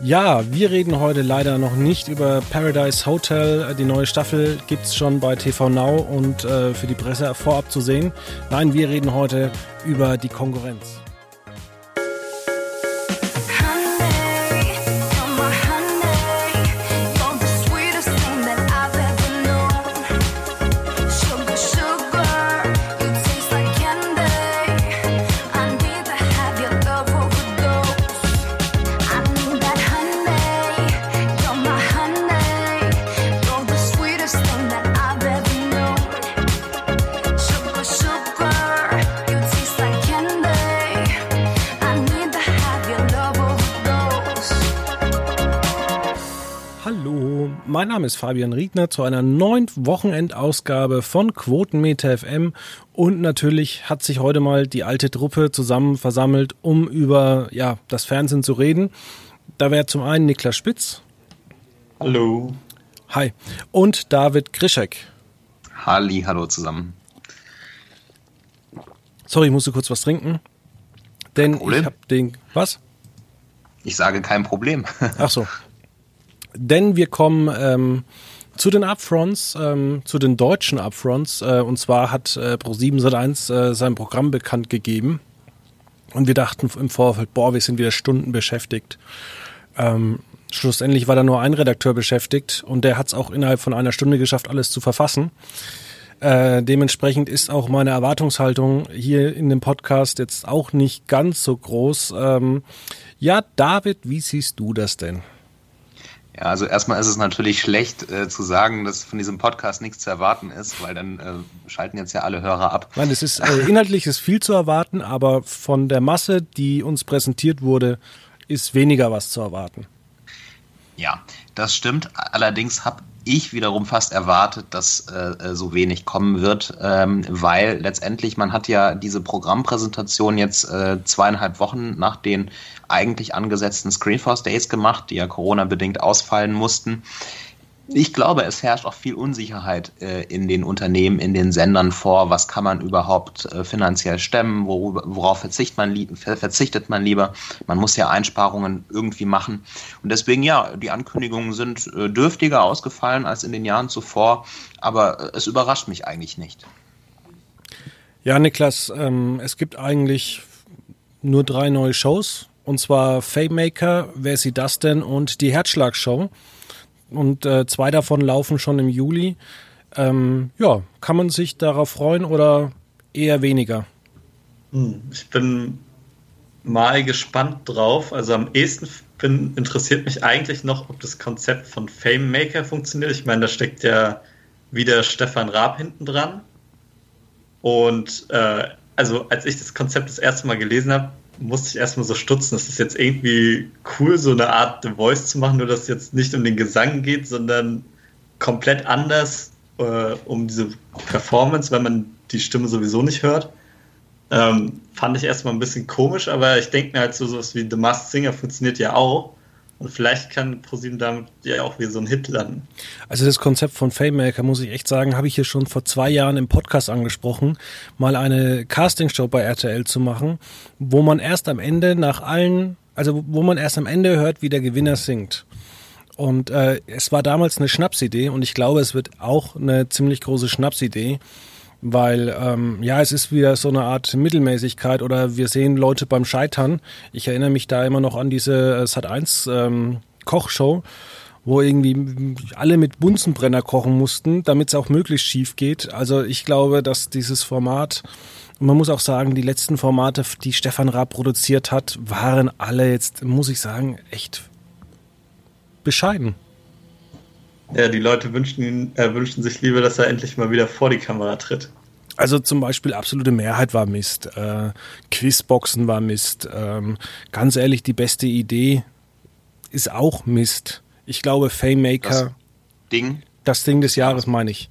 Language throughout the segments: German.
Ja, wir reden heute leider noch nicht über Paradise Hotel. Die neue Staffel gibt es schon bei TV Now und äh, für die Presse vorab zu sehen. Nein, wir reden heute über die Konkurrenz. Ist Fabian Riegner zu einer neuen Wochenendausgabe von Quotenmeter FM und natürlich hat sich heute mal die alte Truppe zusammen versammelt, um über ja, das Fernsehen zu reden. Da wäre zum einen Niklas Spitz. Hallo. Hi. Und David Krischek. Halli, hallo zusammen. Sorry, ich musste kurz was trinken. Denn ich habe den. Was? Ich sage kein Problem. Ach so. denn wir kommen ähm, zu den Upfronts, ähm, zu den deutschen Upfronts. Äh, und zwar hat äh, Pro7 Sat1 äh, sein Programm bekannt gegeben. Und wir dachten im Vorfeld, boah, wir sind wieder Stunden beschäftigt. Ähm, schlussendlich war da nur ein Redakteur beschäftigt und der hat es auch innerhalb von einer Stunde geschafft, alles zu verfassen. Äh, dementsprechend ist auch meine Erwartungshaltung hier in dem Podcast jetzt auch nicht ganz so groß. Ähm, ja, David, wie siehst du das denn? Ja, also erstmal ist es natürlich schlecht äh, zu sagen, dass von diesem Podcast nichts zu erwarten ist, weil dann äh, schalten jetzt ja alle Hörer ab. Nein, es ist äh, inhaltlich ist viel zu erwarten, aber von der Masse, die uns präsentiert wurde, ist weniger was zu erwarten. Ja, das stimmt. Allerdings habe ich wiederum fast erwartet, dass äh, so wenig kommen wird, ähm, weil letztendlich man hat ja diese Programmpräsentation jetzt äh, zweieinhalb Wochen nach den eigentlich angesetzten Screenforce Days gemacht, die ja Corona-bedingt ausfallen mussten. Ich glaube, es herrscht auch viel Unsicherheit äh, in den Unternehmen, in den Sendern vor. Was kann man überhaupt äh, finanziell stemmen? Worüber, worauf verzichtet man, verzichtet man lieber? Man muss ja Einsparungen irgendwie machen. Und deswegen, ja, die Ankündigungen sind äh, dürftiger ausgefallen als in den Jahren zuvor. Aber äh, es überrascht mich eigentlich nicht. Ja, Niklas, ähm, es gibt eigentlich nur drei neue Shows. Und zwar Fame Maker, Wer sieht das denn? Und die Herzschlagshow. Und äh, zwei davon laufen schon im Juli. Ähm, ja, kann man sich darauf freuen oder eher weniger? Hm, ich bin mal gespannt drauf. Also am ehesten bin, interessiert mich eigentlich noch, ob das Konzept von Fame Maker funktioniert. Ich meine, da steckt ja wieder Stefan Raab hinten dran. Und äh, also als ich das Konzept das erste Mal gelesen habe, musste ich erstmal so stutzen. Ist jetzt irgendwie cool, so eine Art The Voice zu machen, nur dass es jetzt nicht um den Gesang geht, sondern komplett anders äh, um diese Performance, wenn man die Stimme sowieso nicht hört. Ähm, fand ich erstmal ein bisschen komisch, aber ich denke mir halt so sowas wie The Masked Singer funktioniert ja auch. Und vielleicht kann ProSieben damit ja auch wieder so ein Hit landen. Also das Konzept von Fame muss ich echt sagen, habe ich hier schon vor zwei Jahren im Podcast angesprochen, mal eine Castingshow bei RTL zu machen, wo man erst am Ende nach allen, also wo man erst am Ende hört, wie der Gewinner singt. Und äh, es war damals eine Schnapsidee und ich glaube, es wird auch eine ziemlich große Schnapsidee weil ähm, ja, es ist wieder so eine Art Mittelmäßigkeit oder wir sehen Leute beim Scheitern. Ich erinnere mich da immer noch an diese äh, Sat1 ähm, Kochshow, wo irgendwie alle mit Bunsenbrenner kochen mussten, damit es auch möglichst schief geht. Also ich glaube, dass dieses Format man muss auch sagen, die letzten Formate, die Stefan Raab produziert hat, waren alle jetzt, muss ich sagen, echt bescheiden. Ja, die Leute wünschen, äh, wünschen sich lieber, dass er endlich mal wieder vor die Kamera tritt. Also zum Beispiel absolute Mehrheit war Mist, äh, Quizboxen war Mist. Ähm, ganz ehrlich, die beste Idee ist auch Mist. Ich glaube, Fame Das Ding? Das Ding des Jahres meine ich.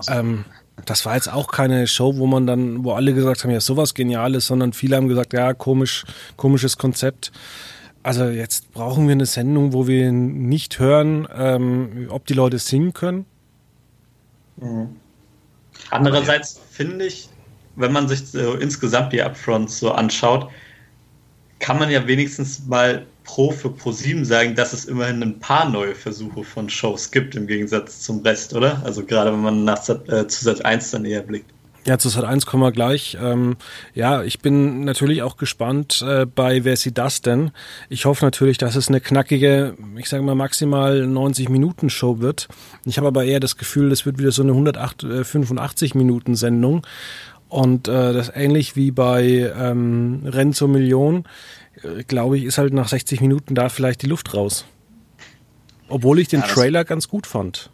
So. Ähm, das war jetzt auch keine Show, wo man dann, wo alle gesagt haben, ja, sowas Geniales, sondern viele haben gesagt, ja, komisch, komisches Konzept. Also jetzt brauchen wir eine Sendung, wo wir nicht hören, ähm, ob die Leute singen können. Mhm. Andererseits finde ich, wenn man sich so insgesamt die Upfronts so anschaut, kann man ja wenigstens mal pro für pro 7 sagen, dass es immerhin ein paar neue Versuche von Shows gibt im Gegensatz zum Rest, oder? Also gerade wenn man nach äh, Zusatz 1 dann eher blickt. Ja, zu Sat 1 kommen wir gleich. Ähm, ja, ich bin natürlich auch gespannt äh, bei Wer sie das denn? Ich hoffe natürlich, dass es eine knackige, ich sage mal maximal 90 Minuten Show wird. Ich habe aber eher das Gefühl, es wird wieder so eine 185 äh, Minuten Sendung. Und äh, das ähnlich wie bei ähm, Rennen zur Million, äh, glaube ich, ist halt nach 60 Minuten da vielleicht die Luft raus. Obwohl ich den ja, Trailer ganz gut fand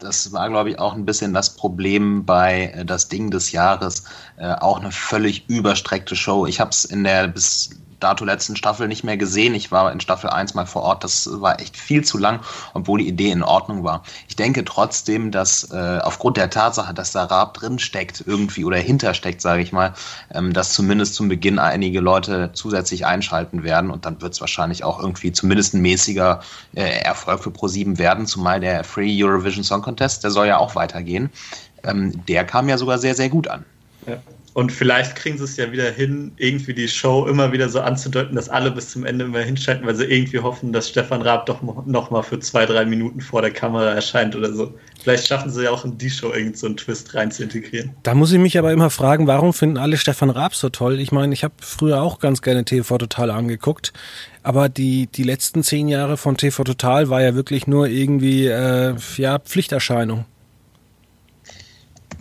das war, glaube ich, auch ein bisschen das Problem bei äh, das Ding des Jahres. Äh, auch eine völlig überstreckte Show. Ich habe es in der bis dato letzten Staffel nicht mehr gesehen. Ich war in Staffel 1 mal vor Ort. Das war echt viel zu lang, obwohl die Idee in Ordnung war. Ich denke trotzdem, dass äh, aufgrund der Tatsache, dass da Raab drin steckt irgendwie oder hintersteckt, sage ich mal, ähm, dass zumindest zum Beginn einige Leute zusätzlich einschalten werden und dann wird es wahrscheinlich auch irgendwie zumindest ein mäßiger äh, Erfolg für Pro7 werden, zumal der Free Eurovision Song Contest, der soll ja auch weitergehen. Ähm, der kam ja sogar sehr, sehr gut an. Ja. Und vielleicht kriegen sie es ja wieder hin, irgendwie die Show immer wieder so anzudeuten, dass alle bis zum Ende immer hinschalten, weil sie irgendwie hoffen, dass Stefan Raab doch noch mal für zwei, drei Minuten vor der Kamera erscheint oder so. Vielleicht schaffen sie ja auch in die Show irgend so einen Twist rein zu integrieren. Da muss ich mich aber immer fragen, warum finden alle Stefan Raab so toll? Ich meine, ich habe früher auch ganz gerne TV Total angeguckt, aber die, die letzten zehn Jahre von TV Total war ja wirklich nur irgendwie, äh, ja, Pflichterscheinung.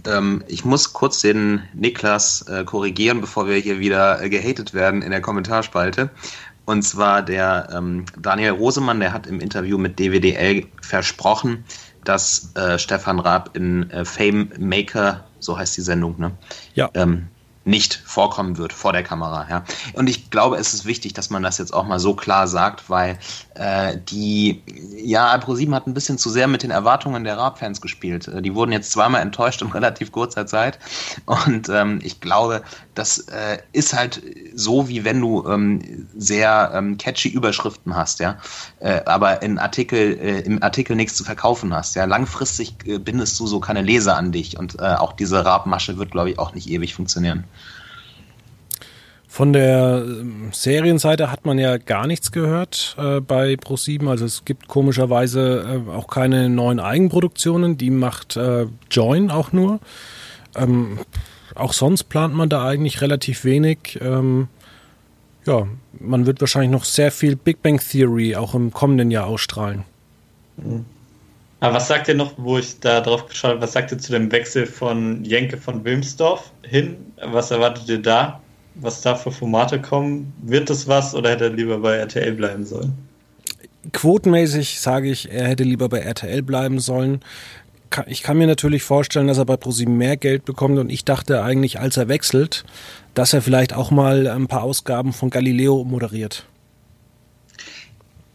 Ähm, ich muss kurz den Niklas äh, korrigieren, bevor wir hier wieder äh, gehatet werden in der Kommentarspalte. Und zwar der ähm, Daniel Rosemann, der hat im Interview mit DWDL versprochen, dass äh, Stefan Raab in äh, Fame Maker, so heißt die Sendung, ne? Ja. Ähm, nicht vorkommen wird vor der Kamera. Ja. Und ich glaube, es ist wichtig, dass man das jetzt auch mal so klar sagt, weil äh, die, ja, ProSieben hat ein bisschen zu sehr mit den Erwartungen der Raab-Fans gespielt. Äh, die wurden jetzt zweimal enttäuscht in relativ kurzer Zeit. Und ähm, ich glaube, das äh, ist halt so, wie wenn du ähm, sehr ähm, catchy Überschriften hast, ja, äh, aber in Artikel, äh, im Artikel nichts zu verkaufen hast. Ja, langfristig äh, bindest du so keine Leser an dich und äh, auch diese Rabmasche wird, glaube ich, auch nicht ewig funktionieren. Von der ähm, Serienseite hat man ja gar nichts gehört äh, bei Pro7. Also es gibt komischerweise äh, auch keine neuen Eigenproduktionen. Die macht äh, Join auch nur. Ähm, auch sonst plant man da eigentlich relativ wenig. Ähm, ja, man wird wahrscheinlich noch sehr viel Big Bang Theory auch im kommenden Jahr ausstrahlen. Mhm. Aber was sagt ihr noch, wo ich da drauf geschaut habe, was sagt ihr zu dem Wechsel von Jenke von Wilmsdorf hin? Was erwartet ihr da? was da für Formate kommen. Wird das was oder hätte er lieber bei RTL bleiben sollen? Quotenmäßig sage ich, er hätte lieber bei RTL bleiben sollen. Ich kann mir natürlich vorstellen, dass er bei ProSieben mehr Geld bekommt und ich dachte eigentlich, als er wechselt, dass er vielleicht auch mal ein paar Ausgaben von Galileo moderiert.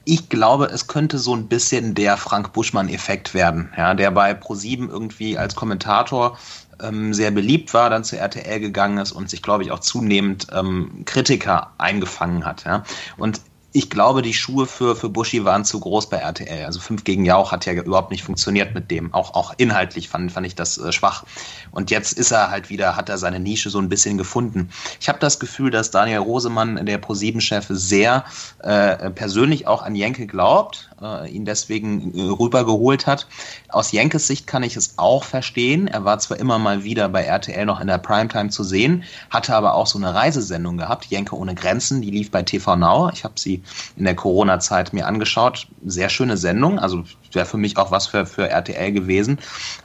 Ich glaube, es könnte so ein bisschen der Frank Buschmann-Effekt werden, ja, der bei ProSieben irgendwie als Kommentator ähm, sehr beliebt war, dann zu RTL gegangen ist und sich, glaube ich, auch zunehmend ähm, Kritiker eingefangen hat. Ja? Und ich glaube, die Schuhe für, für Buschi waren zu groß bei RTL. Also 5 gegen Jauch hat ja überhaupt nicht funktioniert mit dem. Auch, auch inhaltlich fand, fand ich das äh, schwach. Und jetzt ist er halt wieder, hat er seine Nische so ein bisschen gefunden. Ich habe das Gefühl, dass Daniel Rosemann, der Pro-7-Chef, sehr äh, persönlich auch an Jenke glaubt, äh, ihn deswegen äh, rübergeholt hat. Aus Jenkes Sicht kann ich es auch verstehen. Er war zwar immer mal wieder bei RTL noch in der Primetime zu sehen, hatte aber auch so eine Reisesendung gehabt, Jenke ohne Grenzen, die lief bei TV Now. Ich habe sie in der Corona-Zeit mir angeschaut. Sehr schöne Sendung, also wäre für mich auch was für, für RTL gewesen,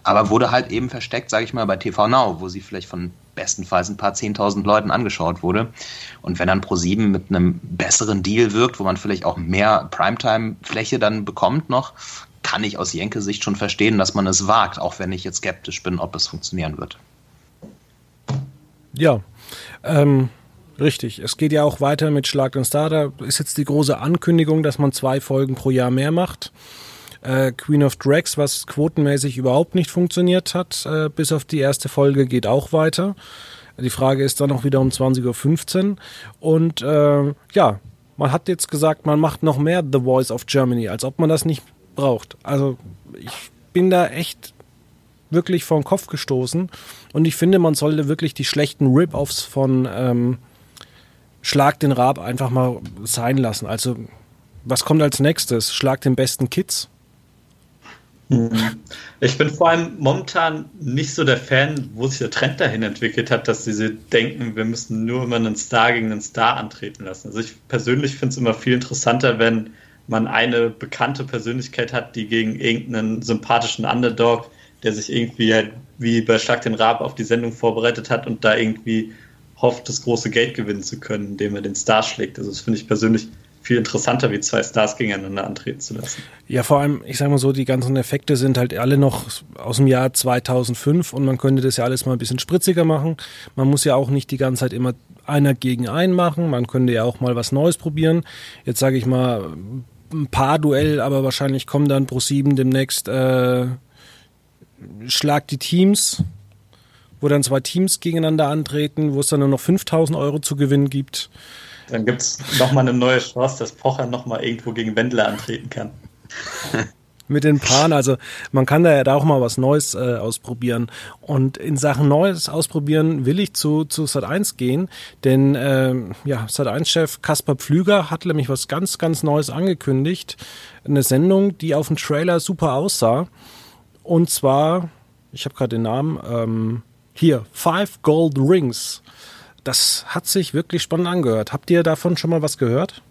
aber wurde halt eben versteckt, sage ich mal, bei TV Now, wo sie vielleicht von bestenfalls ein paar zehntausend Leuten angeschaut wurde. Und wenn dann Pro7 mit einem besseren Deal wirkt, wo man vielleicht auch mehr Primetime-Fläche dann bekommt noch, kann ich aus Jenke-Sicht schon verstehen, dass man es wagt, auch wenn ich jetzt skeptisch bin, ob es funktionieren wird. Ja, ähm, Richtig. Es geht ja auch weiter mit Schlag den Star. Da ist jetzt die große Ankündigung, dass man zwei Folgen pro Jahr mehr macht. Äh, Queen of Drags, was quotenmäßig überhaupt nicht funktioniert hat, äh, bis auf die erste Folge, geht auch weiter. Die Frage ist dann auch wieder um 20.15 Uhr. Und äh, ja, man hat jetzt gesagt, man macht noch mehr The Voice of Germany, als ob man das nicht braucht. Also ich bin da echt wirklich vor den Kopf gestoßen. Und ich finde, man sollte wirklich die schlechten Rip-Offs von ähm, Schlag den Rab einfach mal sein lassen. Also was kommt als nächstes? Schlag den besten Kids? Mhm. Ich bin vor allem momentan nicht so der Fan, wo sich der Trend dahin entwickelt hat, dass sie denken, wir müssen nur immer einen Star gegen einen Star antreten lassen. Also ich persönlich finde es immer viel interessanter, wenn man eine bekannte Persönlichkeit hat, die gegen irgendeinen sympathischen Underdog, der sich irgendwie halt wie bei Schlag den Rab auf die Sendung vorbereitet hat und da irgendwie hofft, das große Geld gewinnen zu können, indem er den Star schlägt. Also das finde ich persönlich viel interessanter, wie zwei Stars gegeneinander antreten zu lassen. Ja, vor allem, ich sage mal so, die ganzen Effekte sind halt alle noch aus dem Jahr 2005 und man könnte das ja alles mal ein bisschen spritziger machen. Man muss ja auch nicht die ganze Zeit immer einer gegen einen machen. Man könnte ja auch mal was Neues probieren. Jetzt sage ich mal ein paar Duell, aber wahrscheinlich kommen dann pro sieben demnächst äh, Schlag die Teams, wo dann zwei Teams gegeneinander antreten, wo es dann nur noch 5000 Euro zu gewinnen gibt. Dann gibt es nochmal eine neue Chance, dass Pocher nochmal irgendwo gegen Wendler antreten kann. Mit den Paaren, also man kann da ja da auch mal was Neues äh, ausprobieren. Und in Sachen Neues ausprobieren will ich zu, zu Sat1 gehen, denn äh, ja, Sat1-Chef Kaspar Pflüger hat nämlich was ganz, ganz Neues angekündigt. Eine Sendung, die auf dem Trailer super aussah. Und zwar, ich habe gerade den Namen, ähm, hier, Five Gold Rings das hat sich wirklich spannend angehört. Habt ihr davon schon mal was gehört?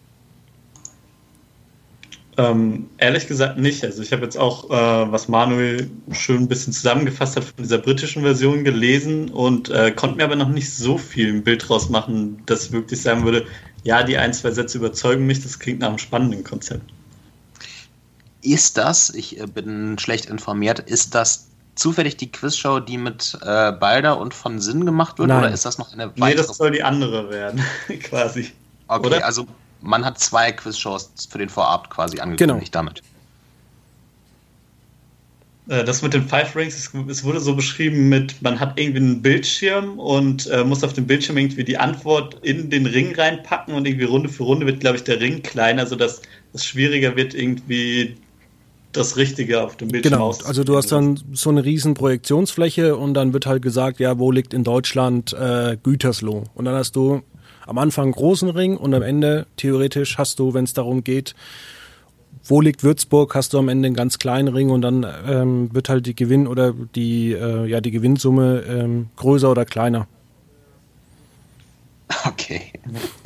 Ähm, ehrlich gesagt nicht. Also ich habe jetzt auch, äh, was Manuel schön ein bisschen zusammengefasst hat, von dieser britischen Version gelesen und äh, konnte mir aber noch nicht so viel ein Bild draus machen, dass wirklich sagen würde, ja, die ein, zwei Sätze überzeugen mich, das klingt nach einem spannenden Konzept. Ist das, ich äh, bin schlecht informiert, ist das zufällig die Quizshow, die mit äh, Balder und von Sinn gemacht wird? Nein. Oder ist das noch eine weitere? Nee, das soll die andere werden, quasi. Okay, oder? also man hat zwei Quizshows für den Vorabend quasi angekündigt genau. damit. Äh, das mit den Five Rings, es wurde so beschrieben mit, man hat irgendwie einen Bildschirm und äh, muss auf dem Bildschirm irgendwie die Antwort in den Ring reinpacken und irgendwie Runde für Runde wird, glaube ich, der Ring kleiner, sodass es schwieriger wird, irgendwie das Richtige auf dem Bildschirm Genau, also du hast dann so eine riesen Projektionsfläche und dann wird halt gesagt, ja, wo liegt in Deutschland äh, Gütersloh? Und dann hast du am Anfang einen großen Ring und am Ende theoretisch hast du, wenn es darum geht, wo liegt Würzburg, hast du am Ende einen ganz kleinen Ring und dann ähm, wird halt die Gewinn oder die, äh, ja, die Gewinnsumme ähm, größer oder kleiner. Okay.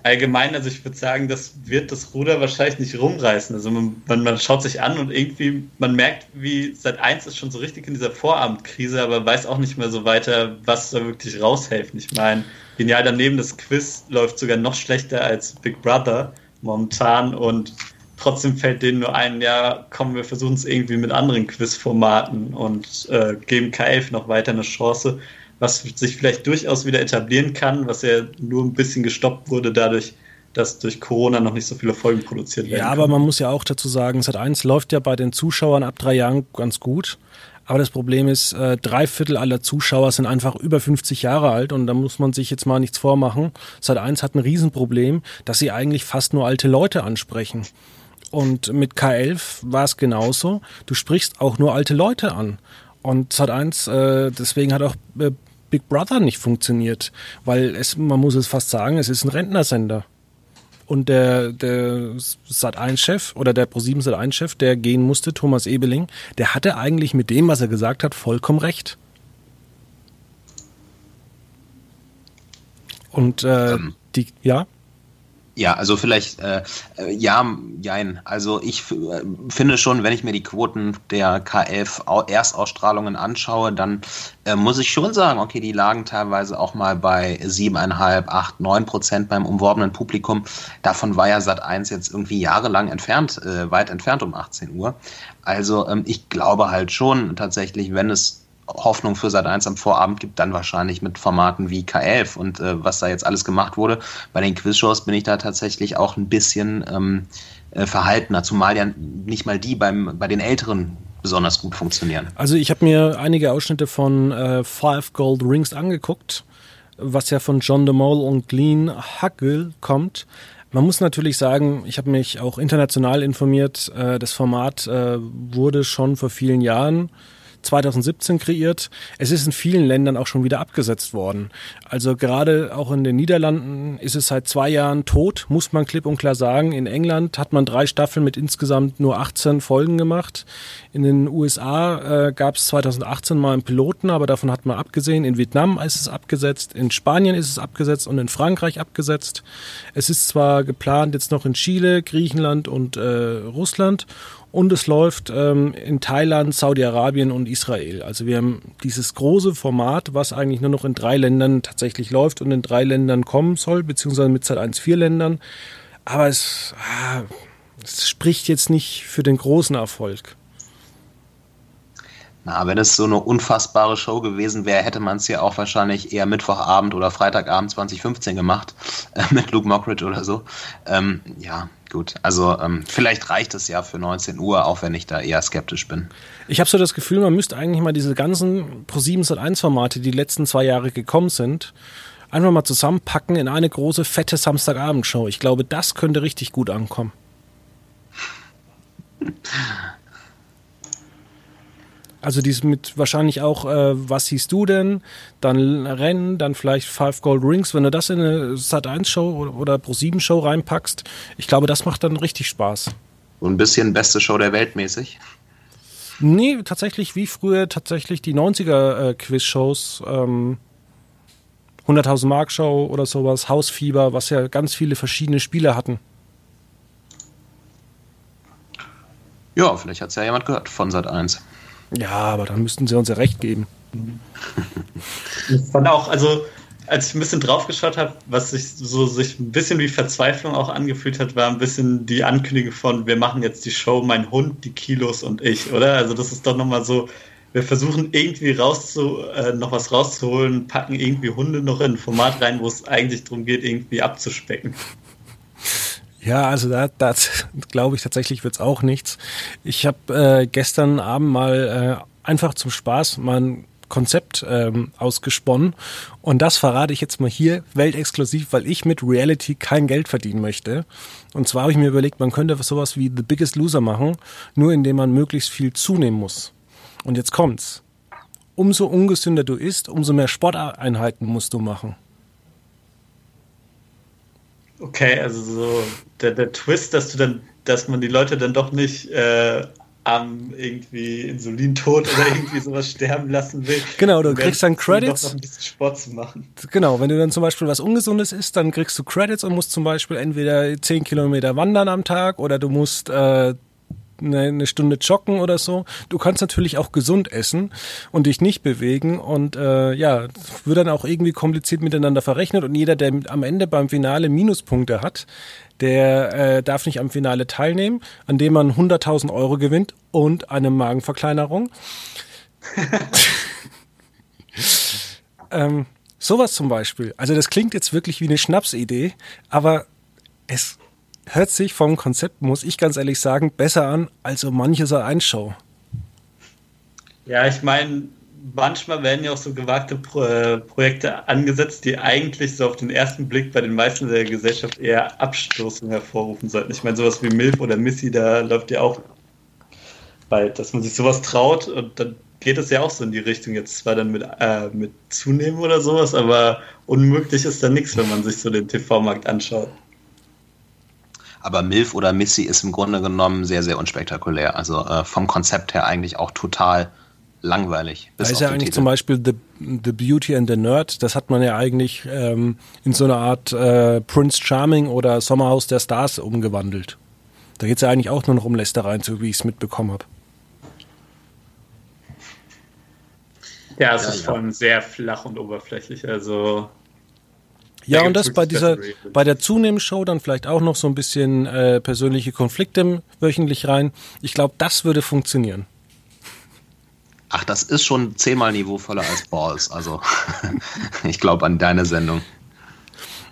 Allgemein, also ich würde sagen, das wird das Ruder wahrscheinlich nicht rumreißen. Also man, man, man, schaut sich an und irgendwie, man merkt, wie seit eins ist schon so richtig in dieser Vorabendkrise, aber weiß auch nicht mehr so weiter, was da wirklich raushelfen. Ich meine, genial daneben, das Quiz läuft sogar noch schlechter als Big Brother momentan und trotzdem fällt denen nur ein, ja, komm, wir versuchen es irgendwie mit anderen Quizformaten und äh, geben K11 noch weiter eine Chance was sich vielleicht durchaus wieder etablieren kann, was ja nur ein bisschen gestoppt wurde dadurch, dass durch Corona noch nicht so viele Folgen produziert werden. Ja, aber man muss ja auch dazu sagen, Sat 1 läuft ja bei den Zuschauern ab drei Jahren ganz gut. Aber das Problem ist, äh, drei Viertel aller Zuschauer sind einfach über 50 Jahre alt und da muss man sich jetzt mal nichts vormachen. Sat 1 hat ein Riesenproblem, dass sie eigentlich fast nur alte Leute ansprechen. Und mit K11 war es genauso. Du sprichst auch nur alte Leute an. Und Sat 1, äh, deswegen hat auch äh, Big Brother nicht funktioniert, weil es, man muss es fast sagen, es ist ein Rentnersender. Und der, der Sat1-Chef oder der Pro7 Sat1-Chef, der gehen musste, Thomas Ebeling, der hatte eigentlich mit dem, was er gesagt hat, vollkommen recht. Und äh, ähm. die, ja? Ja, also vielleicht, äh, äh ja, jein. Also ich äh, finde schon, wenn ich mir die Quoten der K11 Erstausstrahlungen anschaue, dann äh, muss ich schon sagen, okay, die lagen teilweise auch mal bei siebeneinhalb, acht, neun Prozent beim umworbenen Publikum. Davon war ja Sat 1 jetzt irgendwie jahrelang entfernt, äh, weit entfernt um 18 Uhr. Also ähm, ich glaube halt schon tatsächlich, wenn es Hoffnung für Sat 1 am Vorabend gibt, dann wahrscheinlich mit Formaten wie K11 und äh, was da jetzt alles gemacht wurde. Bei den Quizshows bin ich da tatsächlich auch ein bisschen ähm, äh, verhaltener, zumal ja nicht mal die beim, bei den Älteren besonders gut funktionieren. Also ich habe mir einige Ausschnitte von äh, Five Gold Rings angeguckt, was ja von John DeMol und Glenn Huckle kommt. Man muss natürlich sagen, ich habe mich auch international informiert. Äh, das Format äh, wurde schon vor vielen Jahren 2017 kreiert. Es ist in vielen Ländern auch schon wieder abgesetzt worden. Also gerade auch in den Niederlanden ist es seit zwei Jahren tot, muss man klipp und klar sagen. In England hat man drei Staffeln mit insgesamt nur 18 Folgen gemacht. In den USA äh, gab es 2018 mal einen Piloten, aber davon hat man abgesehen. In Vietnam ist es abgesetzt, in Spanien ist es abgesetzt und in Frankreich abgesetzt. Es ist zwar geplant jetzt noch in Chile, Griechenland und äh, Russland und es läuft ähm, in Thailand, Saudi-Arabien und Israel. Also wir haben dieses große Format, was eigentlich nur noch in drei Ländern tatsächlich läuft und in drei Ländern kommen soll, beziehungsweise mit Zeit 1 vier Ländern. Aber es, ah, es spricht jetzt nicht für den großen Erfolg. Na, wenn es so eine unfassbare Show gewesen wäre, hätte man es ja auch wahrscheinlich eher Mittwochabend oder Freitagabend 2015 gemacht, äh, mit Luke Mockridge oder so. Ähm, ja, gut. Also ähm, vielleicht reicht es ja für 19 Uhr, auch wenn ich da eher skeptisch bin. Ich habe so das Gefühl, man müsste eigentlich mal diese ganzen Pro7 1 Formate, die, die letzten zwei Jahre gekommen sind, einfach mal zusammenpacken in eine große, fette Samstagabendshow. Ich glaube, das könnte richtig gut ankommen. Also dies mit wahrscheinlich auch, äh, was siehst du denn? Dann Rennen, dann vielleicht Five Gold Rings. Wenn du das in eine Sat1-Show oder Pro7-Show reinpackst, ich glaube, das macht dann richtig Spaß. So ein bisschen beste Show der Welt mäßig? Nee, tatsächlich wie früher tatsächlich die 90er-Quiz-Shows. Äh, ähm, 100.000 Mark Show oder sowas, Hausfieber, was ja ganz viele verschiedene Spiele hatten. Ja, vielleicht hat es ja jemand gehört von Sat 1. Ja, aber dann müssten sie uns ja recht geben. Ich fand auch, also als ich ein bisschen draufgeschaut habe, was sich so sich ein bisschen wie Verzweiflung auch angefühlt hat, war ein bisschen die Ankündigung von, wir machen jetzt die Show Mein Hund, die Kilos und ich, oder? Also das ist doch nochmal so, wir versuchen irgendwie rauszu, äh, noch was rauszuholen, packen irgendwie Hunde noch in ein Format rein, wo es eigentlich darum geht, irgendwie abzuspecken. Ja, also da, das glaube ich tatsächlich wird's auch nichts. Ich habe äh, gestern Abend mal äh, einfach zum Spaß mal ein Konzept ähm, ausgesponnen und das verrate ich jetzt mal hier weltexklusiv, weil ich mit Reality kein Geld verdienen möchte. Und zwar habe ich mir überlegt, man könnte sowas wie The Biggest Loser machen, nur indem man möglichst viel zunehmen muss. Und jetzt kommt's. Umso ungesünder du isst, umso mehr Sporteinheiten musst du machen. Okay, also so der, der Twist, dass du dann, dass man die Leute dann doch nicht äh, am irgendwie Insulintod oder irgendwie sowas sterben lassen will. Genau, du kriegst dann Credits. Doch noch ein bisschen Sport zu machen. Genau, wenn du dann zum Beispiel was Ungesundes isst, dann kriegst du Credits und musst zum Beispiel entweder 10 Kilometer wandern am Tag oder du musst äh, eine, Stunde joggen oder so. Du kannst natürlich auch gesund essen und dich nicht bewegen und äh, ja, wird dann auch irgendwie kompliziert miteinander verrechnet und jeder, der am Ende beim Finale Minuspunkte hat, der äh, darf nicht am Finale teilnehmen, an dem man 100.000 Euro gewinnt und eine Magenverkleinerung. ähm, sowas zum Beispiel. Also das klingt jetzt wirklich wie eine Schnapsidee, aber es hört sich vom Konzept, muss ich ganz ehrlich sagen, besser an als so manche Sat1-Show. Ja, ich meine, manchmal werden ja auch so gewagte Pro äh, Projekte angesetzt, die eigentlich so auf den ersten Blick bei den meisten der Gesellschaft eher Abstoßung hervorrufen sollten. Ich meine, sowas wie Milf oder Missy, da läuft ja auch bald, dass man sich sowas traut und dann geht es ja auch so in die Richtung, jetzt zwar dann mit, äh, mit Zunehmen oder sowas, aber unmöglich ist da nichts, wenn man sich so den TV-Markt anschaut. Aber Milf oder Missy ist im Grunde genommen sehr, sehr unspektakulär. Also äh, vom Konzept her eigentlich auch total langweilig. Da ist ja eigentlich Titel. zum Beispiel The, The Beauty and the Nerd, das hat man ja eigentlich ähm, in so eine Art äh, Prince Charming oder Sommerhaus der Stars umgewandelt. Da geht es ja eigentlich auch nur noch um Lästereien, so wie ich es mitbekommen habe. Ja, es ja, ist ja. vor allem sehr flach und oberflächlich. Also ja, und das bei dieser, bei der Zunehmenshow dann vielleicht auch noch so ein bisschen äh, persönliche Konflikte wöchentlich rein. Ich glaube, das würde funktionieren. Ach, das ist schon zehnmal niveauvoller als Balls. Also, ich glaube an deine Sendung.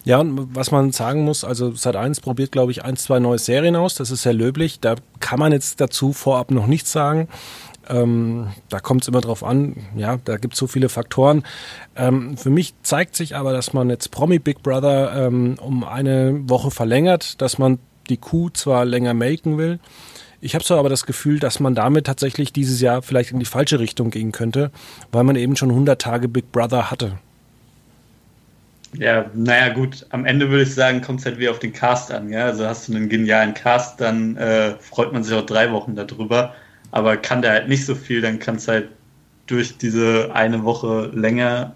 Ja, und was man sagen muss, also Sat 1 probiert, glaube ich, ein, zwei neue Serien aus. Das ist sehr löblich. Da kann man jetzt dazu vorab noch nichts sagen. Ähm, da kommt es immer drauf an, ja, da gibt es so viele Faktoren. Ähm, für mich zeigt sich aber, dass man jetzt Promi Big Brother ähm, um eine Woche verlängert, dass man die Kuh zwar länger melken will. Ich habe so aber das Gefühl, dass man damit tatsächlich dieses Jahr vielleicht in die falsche Richtung gehen könnte, weil man eben schon 100 Tage Big Brother hatte. Ja, naja, gut. Am Ende würde ich sagen, kommt es halt wieder auf den Cast an. Ja? Also hast du einen genialen Cast, dann äh, freut man sich auch drei Wochen darüber. Aber kann der halt nicht so viel, dann kann es halt durch diese eine Woche länger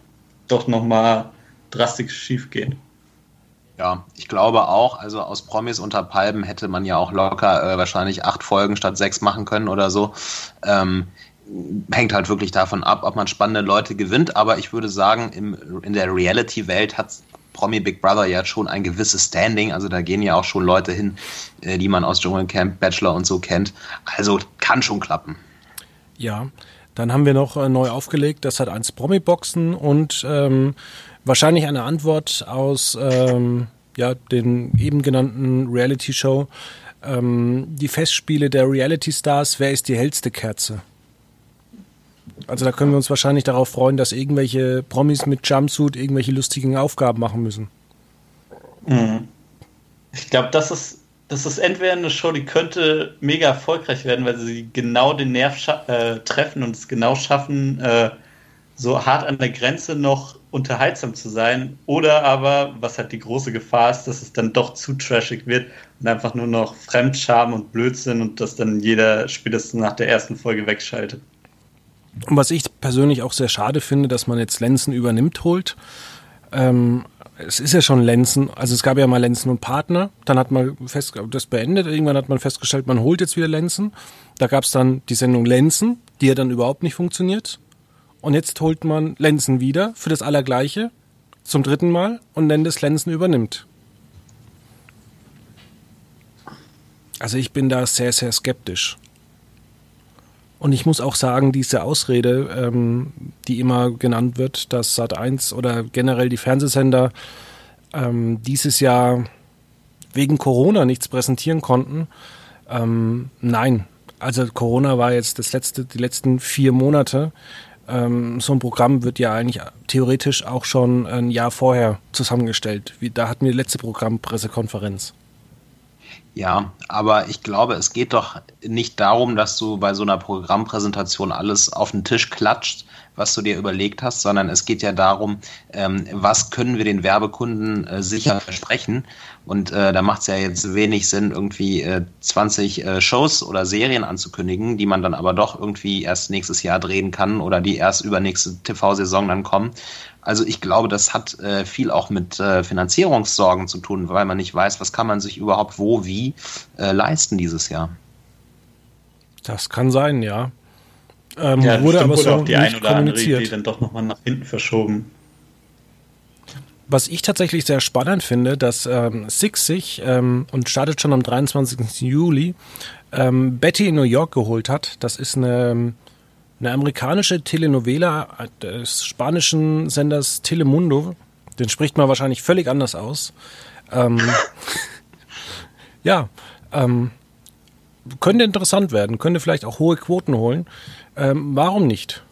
doch nochmal drastisch schief gehen. Ja, ich glaube auch, also aus Promis unter Palmen hätte man ja auch locker äh, wahrscheinlich acht Folgen statt sechs machen können oder so. Ähm, hängt halt wirklich davon ab, ob man spannende Leute gewinnt. Aber ich würde sagen, im, in der Reality-Welt hat Promi Big Brother ja schon ein gewisses Standing. Also da gehen ja auch schon Leute hin, äh, die man aus Dschungelcamp, Bachelor und so kennt. Also kann schon klappen. Ja, dann haben wir noch äh, neu aufgelegt, das hat eins Promi-Boxen und ähm, wahrscheinlich eine Antwort aus ähm, ja, den eben genannten Reality-Show. Ähm, die Festspiele der Reality-Stars, wer ist die hellste Kerze? Also da können wir uns wahrscheinlich darauf freuen, dass irgendwelche Promis mit Jumpsuit irgendwelche lustigen Aufgaben machen müssen. Mhm. Ich glaube, das ist, das ist entweder eine Show, die könnte mega erfolgreich werden, weil sie genau den Nerv äh, treffen und es genau schaffen, äh, so hart an der Grenze noch unterhaltsam zu sein. Oder aber, was halt die große Gefahr ist, dass es dann doch zu trashig wird und einfach nur noch Fremdscham und Blödsinn und dass dann jeder spätestens nach der ersten Folge wegschaltet. Und was ich persönlich auch sehr schade finde, dass man jetzt Lenzen übernimmt holt. Ähm, es ist ja schon Lenzen, also es gab ja mal Lenzen und Partner, dann hat man fest, das beendet, irgendwann hat man festgestellt, man holt jetzt wieder Lenzen. Da gab es dann die Sendung Lenzen, die ja dann überhaupt nicht funktioniert. Und jetzt holt man Lenzen wieder für das Allergleiche zum dritten Mal und nennt es Lenzen übernimmt. Also ich bin da sehr, sehr skeptisch. Und ich muss auch sagen, diese Ausrede, ähm, die immer genannt wird, dass Sat1 oder generell die Fernsehsender ähm, dieses Jahr wegen Corona nichts präsentieren konnten, ähm, nein. Also Corona war jetzt das letzte, die letzten vier Monate. Ähm, so ein Programm wird ja eigentlich theoretisch auch schon ein Jahr vorher zusammengestellt. Wie, da hatten wir die letzte Programmpressekonferenz. Ja, aber ich glaube, es geht doch nicht darum, dass du bei so einer Programmpräsentation alles auf den Tisch klatscht, was du dir überlegt hast, sondern es geht ja darum, ähm, was können wir den Werbekunden äh, sicher versprechen. Und äh, da macht es ja jetzt wenig Sinn, irgendwie äh, 20 äh, Shows oder Serien anzukündigen, die man dann aber doch irgendwie erst nächstes Jahr drehen kann oder die erst übernächste TV-Saison dann kommen. Also ich glaube, das hat äh, viel auch mit äh, Finanzierungssorgen zu tun, weil man nicht weiß, was kann man sich überhaupt wo, wie äh, leisten dieses Jahr. Das kann sein, ja. Ähm, ja, wurde aber so auch die ein oder andere Idee dann doch nochmal nach hinten verschoben. Was ich tatsächlich sehr spannend finde, dass ähm, Six sich ähm, und startet schon am 23. Juli ähm, Betty in New York geholt hat. Das ist eine eine amerikanische Telenovela des spanischen Senders Telemundo. Den spricht man wahrscheinlich völlig anders aus. Ähm, ja, ähm, könnte interessant werden, könnte vielleicht auch hohe Quoten holen. Ähm, warum nicht?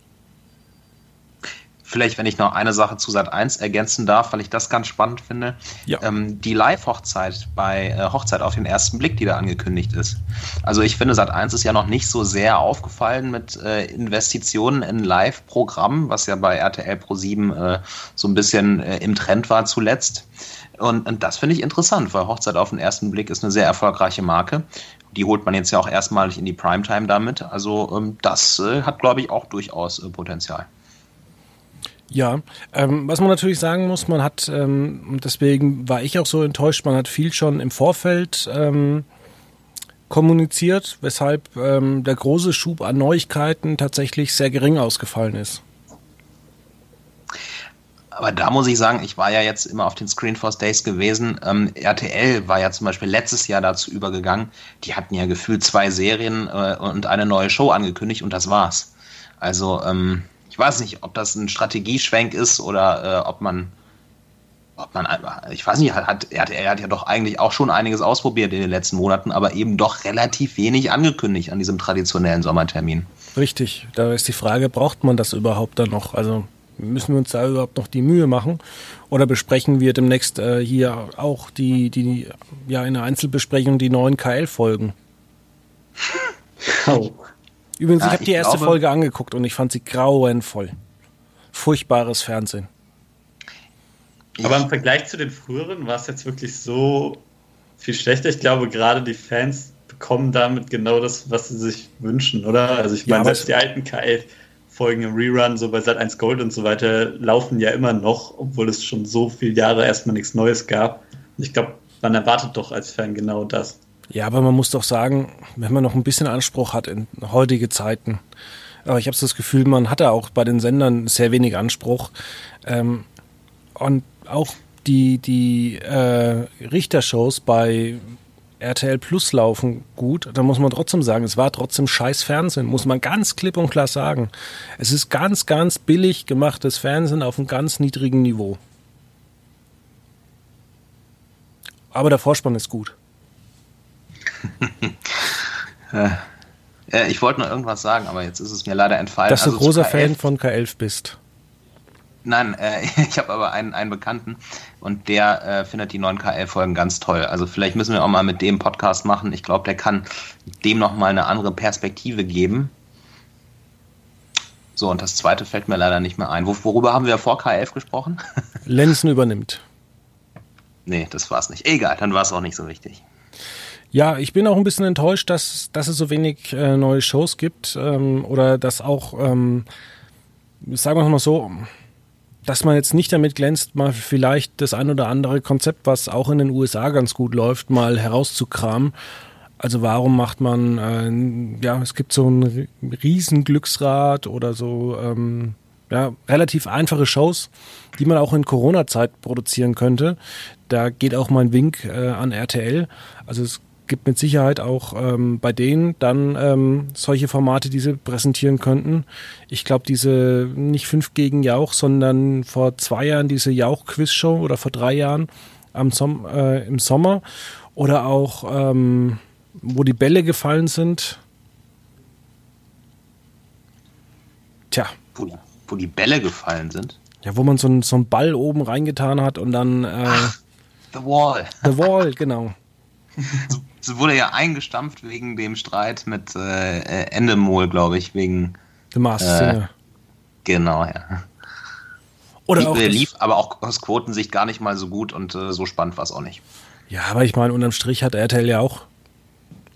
Vielleicht, wenn ich noch eine Sache zu Sat 1 ergänzen darf, weil ich das ganz spannend finde. Ja. Ähm, die Live-Hochzeit bei äh, Hochzeit auf den ersten Blick, die da angekündigt ist. Also ich finde, Sat 1 ist ja noch nicht so sehr aufgefallen mit äh, Investitionen in Live-Programm, was ja bei RTL Pro 7 äh, so ein bisschen äh, im Trend war zuletzt. Und, und das finde ich interessant, weil Hochzeit auf den ersten Blick ist eine sehr erfolgreiche Marke. Die holt man jetzt ja auch erstmalig in die Primetime damit. Also ähm, das äh, hat, glaube ich, auch durchaus äh, Potenzial. Ja, ähm, was man natürlich sagen muss, man hat, ähm, deswegen war ich auch so enttäuscht, man hat viel schon im Vorfeld ähm, kommuniziert, weshalb ähm, der große Schub an Neuigkeiten tatsächlich sehr gering ausgefallen ist. Aber da muss ich sagen, ich war ja jetzt immer auf den Screenforce Days gewesen. Ähm, RTL war ja zum Beispiel letztes Jahr dazu übergegangen. Die hatten ja gefühlt zwei Serien äh, und eine neue Show angekündigt und das war's. Also ähm, ich weiß nicht, ob das ein Strategieschwenk ist oder äh, ob man, ob man, ich weiß nicht, hat, er, hat, er hat ja doch eigentlich auch schon einiges ausprobiert in den letzten Monaten, aber eben doch relativ wenig angekündigt an diesem traditionellen Sommertermin. Richtig, da ist die Frage, braucht man das überhaupt dann noch? Also müssen wir uns da überhaupt noch die Mühe machen? Oder besprechen wir demnächst äh, hier auch die, die, ja, in der Einzelbesprechung die neuen KL-Folgen? Oh. Übrigens, ja, ich habe die erste glaube, Folge angeguckt und ich fand sie grauenvoll. Furchtbares Fernsehen. Aber im Vergleich zu den früheren war es jetzt wirklich so viel schlechter. Ich glaube, gerade die Fans bekommen damit genau das, was sie sich wünschen, oder? Also ich meine, ja, selbst die alten K11-Folgen im Rerun, so bei Sat1 Gold und so weiter, laufen ja immer noch, obwohl es schon so viele Jahre erstmal nichts Neues gab. Und ich glaube, man erwartet doch als Fan genau das. Ja, aber man muss doch sagen, wenn man noch ein bisschen Anspruch hat in heutige Zeiten, aber ich habe das Gefühl, man hatte auch bei den Sendern sehr wenig Anspruch. Ähm, und auch die, die äh, Richtershows bei RTL Plus laufen gut. Da muss man trotzdem sagen, es war trotzdem scheiß Fernsehen, muss man ganz klipp und klar sagen. Es ist ganz, ganz billig gemachtes Fernsehen auf einem ganz niedrigen Niveau. Aber der Vorspann ist gut. Ich wollte noch irgendwas sagen, aber jetzt ist es mir leider entfallen. Dass du also großer Fan von K11 bist. Nein, äh, ich habe aber einen, einen Bekannten und der äh, findet die neuen KL-Folgen ganz toll. Also vielleicht müssen wir auch mal mit dem Podcast machen. Ich glaube, der kann dem nochmal eine andere Perspektive geben. So, und das zweite fällt mir leider nicht mehr ein. Wor worüber haben wir vor K11 gesprochen? Lenzen übernimmt. Nee, das war es nicht. Egal, dann war es auch nicht so wichtig. Ja, ich bin auch ein bisschen enttäuscht, dass, dass es so wenig äh, neue Shows gibt ähm, oder dass auch, ähm, sagen wir mal so, dass man jetzt nicht damit glänzt, mal vielleicht das ein oder andere Konzept, was auch in den USA ganz gut läuft, mal herauszukramen. Also warum macht man, äh, ja, es gibt so ein Riesenglücksrad oder so, ähm, ja, relativ einfache Shows, die man auch in Corona-Zeit produzieren könnte. Da geht auch mein Wink äh, an RTL. Also es gibt mit Sicherheit auch ähm, bei denen dann ähm, solche Formate, die sie präsentieren könnten. Ich glaube, diese nicht fünf gegen Jauch, sondern vor zwei Jahren diese Jauch-Quiz-Show oder vor drei Jahren am Som äh, im Sommer oder auch ähm, wo die Bälle gefallen sind. Tja. Wo, wo die Bälle gefallen sind? Ja, wo man so, ein, so einen Ball oben reingetan hat und dann. Äh, Ach, The Wall. The Wall, genau. Es wurde ja eingestampft wegen dem Streit mit äh, Endemol, glaube ich, wegen. The Masked äh, Singer. Genau, ja. Oder lief, auch lief aber auch aus Quotensicht gar nicht mal so gut und äh, so spannend war es auch nicht. Ja, aber ich meine, unterm Strich hat RTL ja auch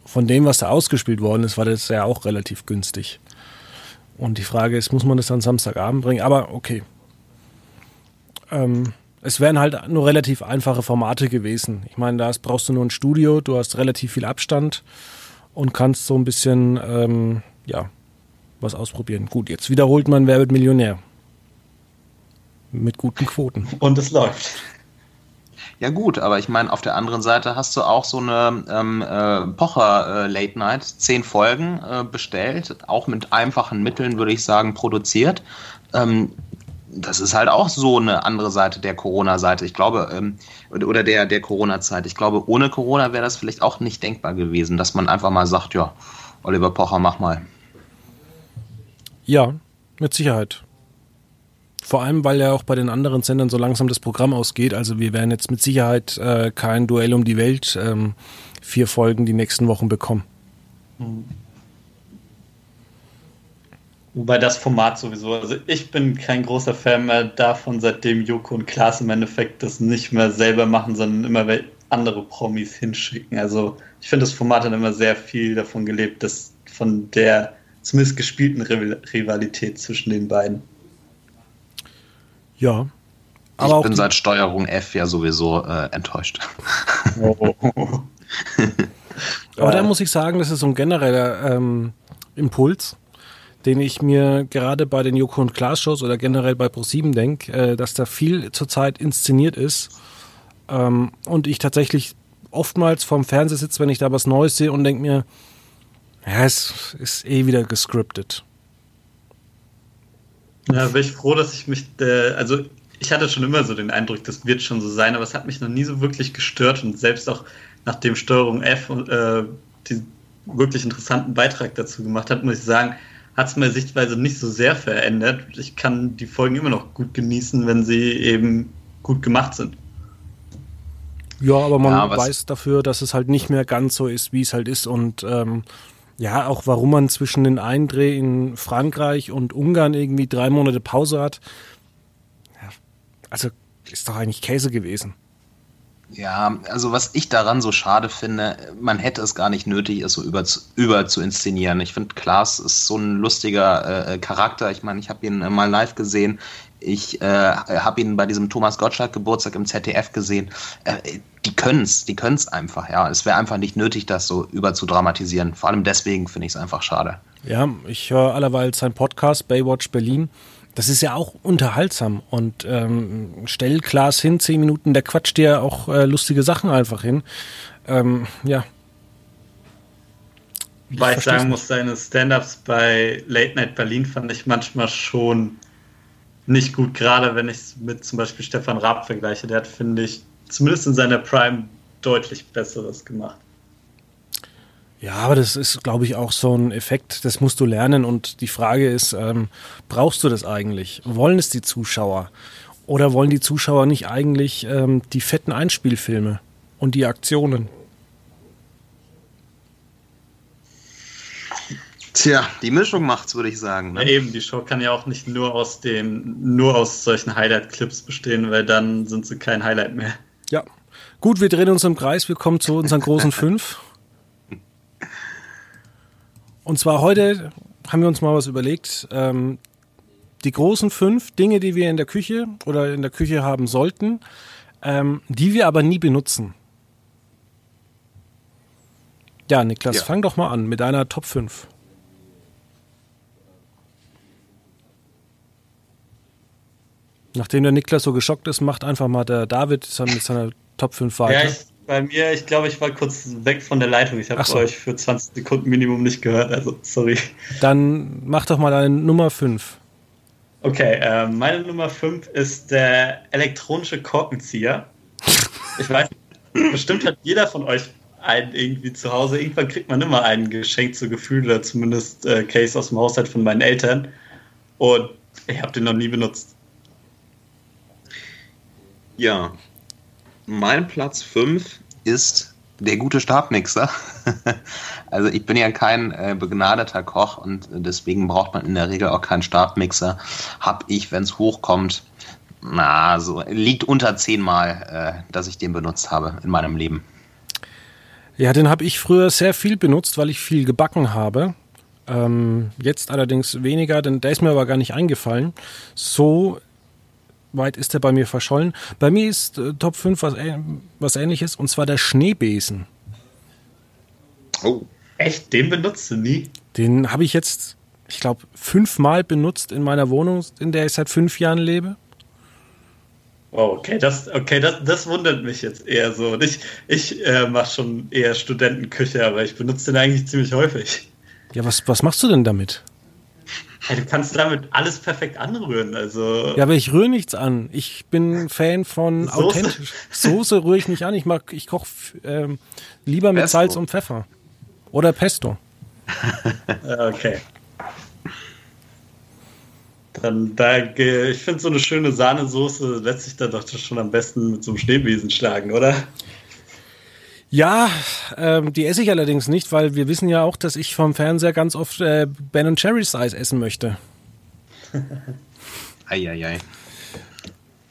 von dem, was da ausgespielt worden ist, war das ja auch relativ günstig. Und die Frage ist, muss man das dann Samstagabend bringen? Aber okay. Ähm, es wären halt nur relativ einfache Formate gewesen. Ich meine, da brauchst du nur ein Studio, du hast relativ viel Abstand und kannst so ein bisschen, ähm, ja, was ausprobieren. Gut, jetzt wiederholt man Wer wird Millionär. Mit guten Quoten. Und es läuft. Ja gut, aber ich meine, auf der anderen Seite hast du auch so eine ähm, äh, Pocher äh, Late Night, zehn Folgen äh, bestellt, auch mit einfachen Mitteln, würde ich sagen, produziert. Ähm, das ist halt auch so eine andere Seite der Corona-Seite. Ich glaube, ähm, oder der, der Corona-Zeit. Ich glaube, ohne Corona wäre das vielleicht auch nicht denkbar gewesen, dass man einfach mal sagt, ja, Oliver Pocher, mach mal. Ja, mit Sicherheit. Vor allem, weil ja auch bei den anderen Sendern so langsam das Programm ausgeht. Also wir werden jetzt mit Sicherheit äh, kein Duell um die Welt ähm, vier Folgen die nächsten Wochen bekommen. Mhm. Wobei das Format sowieso, also ich bin kein großer Fan mehr davon, seitdem Joko und Klaas im Endeffekt das nicht mehr selber machen, sondern immer andere Promis hinschicken. Also ich finde, das Format hat immer sehr viel davon gelebt, dass von der zumindest gespielten Rivalität zwischen den beiden. Ja. Aber ich bin seit Steuerung F ja sowieso äh, enttäuscht. Oh. aber da muss ich sagen, das ist so ein genereller ähm, Impuls den ich mir gerade bei den Joko und Klaas Shows oder generell bei Pro7 denke, äh, dass da viel zurzeit inszeniert ist ähm, und ich tatsächlich oftmals vorm Fernseher sitze, wenn ich da was Neues sehe und denke mir, ja, es ist eh wieder gescriptet. Ja, bin ich froh, dass ich mich, äh, also ich hatte schon immer so den Eindruck, das wird schon so sein, aber es hat mich noch nie so wirklich gestört und selbst auch nachdem Steuerung F äh, die wirklich interessanten Beitrag dazu gemacht hat, muss ich sagen, hat es meine Sichtweise nicht so sehr verändert. Ich kann die Folgen immer noch gut genießen, wenn sie eben gut gemacht sind. Ja, aber man ja, weiß dafür, dass es halt nicht mehr ganz so ist, wie es halt ist. Und ähm, Ja, auch warum man zwischen den Eindreh in Frankreich und Ungarn irgendwie drei Monate Pause hat. Ja, also ist doch eigentlich Käse gewesen. Ja, also was ich daran so schade finde, man hätte es gar nicht nötig, es so über zu, über zu inszenieren. Ich finde, Klaas ist so ein lustiger äh, Charakter. Ich meine, ich habe ihn äh, mal live gesehen. Ich äh, habe ihn bei diesem Thomas Gottschalk Geburtstag im ZDF gesehen. Äh, die können's, die können's einfach. Ja, es wäre einfach nicht nötig, das so über zu dramatisieren. Vor allem deswegen finde ich es einfach schade. Ja, ich höre allerweil sein Podcast Baywatch Berlin das ist ja auch unterhaltsam und ähm, stell Klaas hin, zehn Minuten, der quatscht dir auch äh, lustige Sachen einfach hin. Ähm, ja. Weil ich, ich sagen muss, deine Stand-ups bei Late Night Berlin fand ich manchmal schon nicht gut, gerade wenn ich es mit zum Beispiel Stefan Raab vergleiche. Der hat, finde ich, zumindest in seiner Prime deutlich Besseres gemacht. Ja, aber das ist, glaube ich, auch so ein Effekt, das musst du lernen. Und die Frage ist, ähm, brauchst du das eigentlich? Wollen es die Zuschauer? Oder wollen die Zuschauer nicht eigentlich ähm, die fetten Einspielfilme und die Aktionen? Tja, die Mischung macht's, würde ich sagen. Ne? Ja, eben, die Show kann ja auch nicht nur aus den, nur aus solchen Highlight-Clips bestehen, weil dann sind sie kein Highlight mehr. Ja. Gut, wir drehen uns im Kreis, wir kommen zu unseren großen fünf. Und zwar heute haben wir uns mal was überlegt. Ähm, die großen fünf Dinge, die wir in der Küche oder in der Küche haben sollten, ähm, die wir aber nie benutzen. Ja, Niklas, ja. fang doch mal an mit deiner Top 5. Nachdem der Niklas so geschockt ist, macht einfach mal der David mit seiner Top 5 weiter. Ja, ich bei mir, ich glaube, ich war kurz weg von der Leitung. Ich habe so. euch für 20 Sekunden Minimum nicht gehört, also sorry. Dann mach doch mal deine Nummer 5. Okay, äh, meine Nummer 5 ist der elektronische Korkenzieher. Ich weiß, bestimmt hat jeder von euch einen irgendwie zu Hause. Irgendwann kriegt man immer einen geschenkt zu Gefühl oder zumindest äh, Case aus dem Haushalt von meinen Eltern. Und ich habe den noch nie benutzt. Ja, mein Platz 5 ist der gute Stabmixer. also ich bin ja kein äh, begnadeter Koch und deswegen braucht man in der Regel auch keinen Stabmixer. Hab ich, wenn es hochkommt, na, so liegt unter zehnmal, äh, dass ich den benutzt habe in meinem Leben. Ja, den habe ich früher sehr viel benutzt, weil ich viel gebacken habe. Ähm, jetzt allerdings weniger, denn der ist mir aber gar nicht eingefallen. So weit ist er bei mir verschollen. Bei mir ist äh, Top 5 was, äh, was ähnliches und zwar der Schneebesen. Oh, echt? Den benutzt du nie? Den habe ich jetzt, ich glaube, fünfmal benutzt in meiner Wohnung, in der ich seit fünf Jahren lebe. Oh, okay, das, okay, das, das wundert mich jetzt eher so. ich ich äh, mache schon eher Studentenküche, aber ich benutze den eigentlich ziemlich häufig. Ja, was, was machst du denn damit? Du kannst damit alles perfekt anrühren. Also ja, aber ich rühre nichts an. Ich bin Fan von Soße? authentisch. Soße rühre ich nicht an. Ich mag, ich koche ähm, lieber mit Pesto. Salz und Pfeffer. Oder Pesto. okay. Dann, da, ich finde so eine schöne Sahnesoße lässt sich dann doch schon am besten mit so einem Schneebesen schlagen, oder? Ja, ähm, die esse ich allerdings nicht, weil wir wissen ja auch, dass ich vom Fernseher ganz oft äh, Ben Cherry's Eis essen möchte. Eieiei.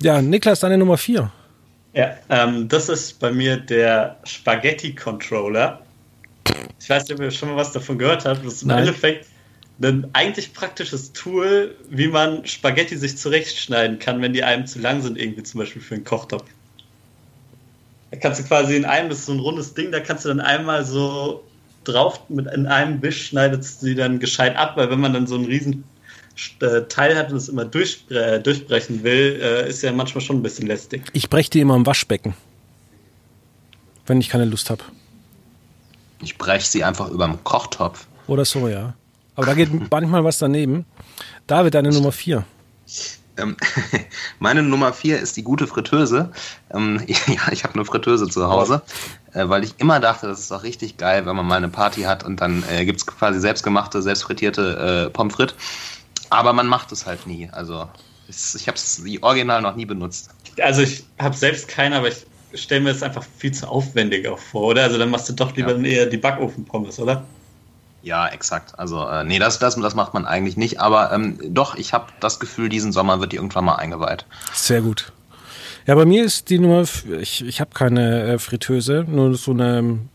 Ja, Niklas, deine Nummer 4. Ja, ähm, das ist bei mir der Spaghetti-Controller. Ich weiß nicht, ob ihr schon mal was davon gehört habt. Das ist im Nein. Endeffekt ein eigentlich praktisches Tool, wie man Spaghetti sich zurechtschneiden kann, wenn die einem zu lang sind, irgendwie zum Beispiel für einen Kochtopf. Da kannst du quasi in einem, das ist so ein rundes Ding, da kannst du dann einmal so drauf, mit in einem Wisch schneidet sie dann gescheit ab, weil wenn man dann so einen riesen äh, Teil hat und es immer durch, äh, durchbrechen will, äh, ist ja manchmal schon ein bisschen lästig. Ich breche die immer im Waschbecken, wenn ich keine Lust habe. Ich breche sie einfach über dem Kochtopf. Oder so, ja. Aber da geht manchmal was daneben. David, deine Nummer 4. Ähm, meine Nummer vier ist die gute Fritteuse. Ähm, ja, ich habe eine Fritteuse zu Hause, äh, weil ich immer dachte, das ist auch richtig geil, wenn man mal eine Party hat und dann äh, gibt es quasi selbstgemachte, selbstfrittierte äh, Pommes frites. Aber man macht es halt nie. Also ich habe es original noch nie benutzt. Also ich habe selbst keine, aber ich stelle mir das einfach viel zu aufwendig auch vor, oder? Also dann machst du doch lieber ja. eher die Backofenpommes, oder? Ja, exakt. Also, äh, nee, das, das, das macht man eigentlich nicht. Aber ähm, doch, ich habe das Gefühl, diesen Sommer wird die irgendwann mal eingeweiht. Sehr gut. Ja, bei mir ist die Nummer, ich, ich habe keine äh, Fritteuse, nur so eine ähm,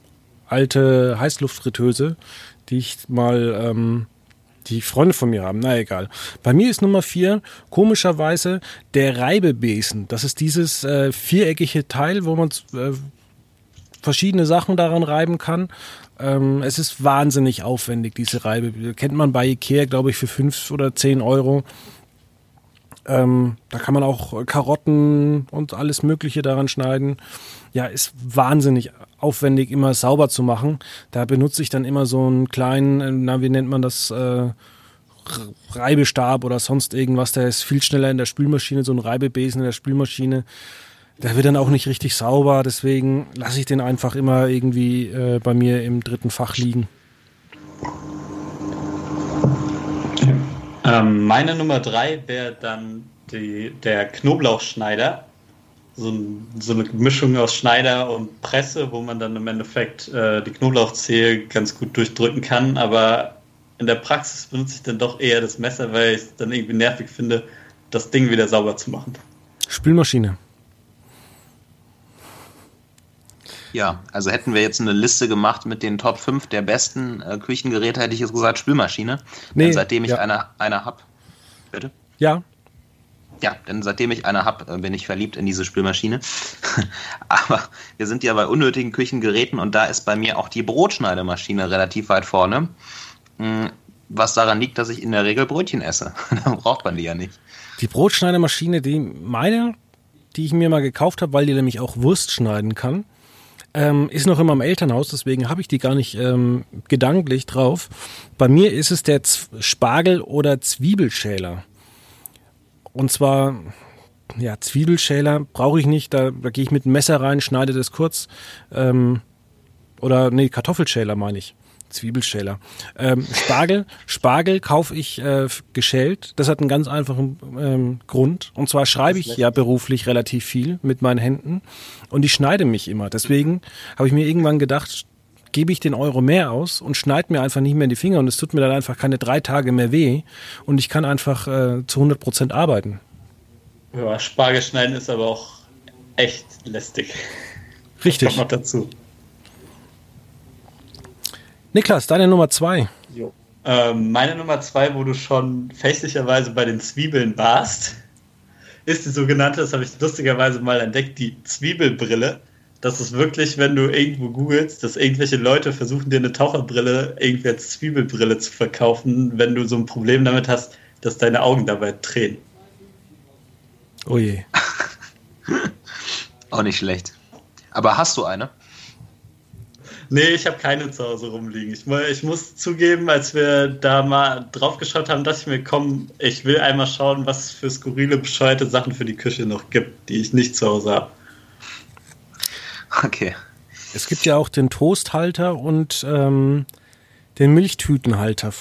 alte Heißluftfritteuse, die ich mal, ähm, die Freunde von mir haben. Na egal. Bei mir ist Nummer vier komischerweise der Reibebesen. Das ist dieses äh, viereckige Teil, wo man äh, verschiedene Sachen daran reiben kann. Ähm, es ist wahnsinnig aufwendig, diese Reibe. Kennt man bei Ikea, glaube ich, für fünf oder zehn Euro. Ähm, da kann man auch Karotten und alles Mögliche daran schneiden. Ja, ist wahnsinnig aufwendig, immer sauber zu machen. Da benutze ich dann immer so einen kleinen, na, wie nennt man das, äh, Reibestab oder sonst irgendwas. Der ist viel schneller in der Spülmaschine, so ein Reibebesen in der Spülmaschine. Der wird dann auch nicht richtig sauber, deswegen lasse ich den einfach immer irgendwie äh, bei mir im dritten Fach liegen. Ähm, meine Nummer drei wäre dann die, der Knoblauchschneider. So, ein, so, eine Mischung aus Schneider und Presse, wo man dann im Endeffekt äh, die Knoblauchzehe ganz gut durchdrücken kann. Aber in der Praxis benutze ich dann doch eher das Messer, weil ich es dann irgendwie nervig finde, das Ding wieder sauber zu machen. Spülmaschine. Ja, also hätten wir jetzt eine Liste gemacht mit den Top 5 der besten äh, Küchengeräte, hätte ich jetzt gesagt Spülmaschine. Nee, denn seitdem ich ja. eine, eine habe. Bitte? Ja. Ja, denn seitdem ich eine habe, äh, bin ich verliebt in diese Spülmaschine. Aber wir sind ja bei unnötigen Küchengeräten und da ist bei mir auch die Brotschneidemaschine relativ weit vorne. Hm, was daran liegt, dass ich in der Regel Brötchen esse. Dann braucht man die ja nicht. Die Brotschneidemaschine, die meine, die ich mir mal gekauft habe, weil die nämlich auch Wurst schneiden kann, ähm, ist noch in meinem Elternhaus, deswegen habe ich die gar nicht ähm, gedanklich drauf. Bei mir ist es der Z Spargel- oder Zwiebelschäler. Und zwar, ja, Zwiebelschäler brauche ich nicht, da, da gehe ich mit dem Messer rein, schneide das kurz. Ähm, oder nee, Kartoffelschäler meine ich. Zwiebelschäler. Ähm, Spargel, Spargel kaufe ich äh, geschält. Das hat einen ganz einfachen ähm, Grund. Und zwar schreibe ich ja beruflich relativ viel mit meinen Händen und ich schneide mich immer. Deswegen habe ich mir irgendwann gedacht, gebe ich den Euro mehr aus und schneide mir einfach nicht mehr in die Finger und es tut mir dann einfach keine drei Tage mehr weh und ich kann einfach äh, zu 100 Prozent arbeiten. Ja, Spargel schneiden ist aber auch echt lästig. Richtig. Das kommt noch dazu. Niklas, deine Nummer zwei. Jo. Ähm, meine Nummer zwei, wo du schon fälschlicherweise bei den Zwiebeln warst, ist die sogenannte, das habe ich lustigerweise mal entdeckt, die Zwiebelbrille. Das ist wirklich, wenn du irgendwo googelst, dass irgendwelche Leute versuchen, dir eine Taucherbrille irgendwie als Zwiebelbrille zu verkaufen, wenn du so ein Problem damit hast, dass deine Augen dabei tränen. Oh je. Auch nicht schlecht. Aber hast du eine? Nee, ich habe keine zu Hause rumliegen. Ich, ich, muss zugeben, als wir da mal drauf geschaut haben, dass ich mir komm, ich will einmal schauen, was es für skurrile, bescheuerte Sachen für die Küche noch gibt, die ich nicht zu Hause habe. Okay. Es gibt ja auch den Toasthalter und ähm, den Milchtütenhalter.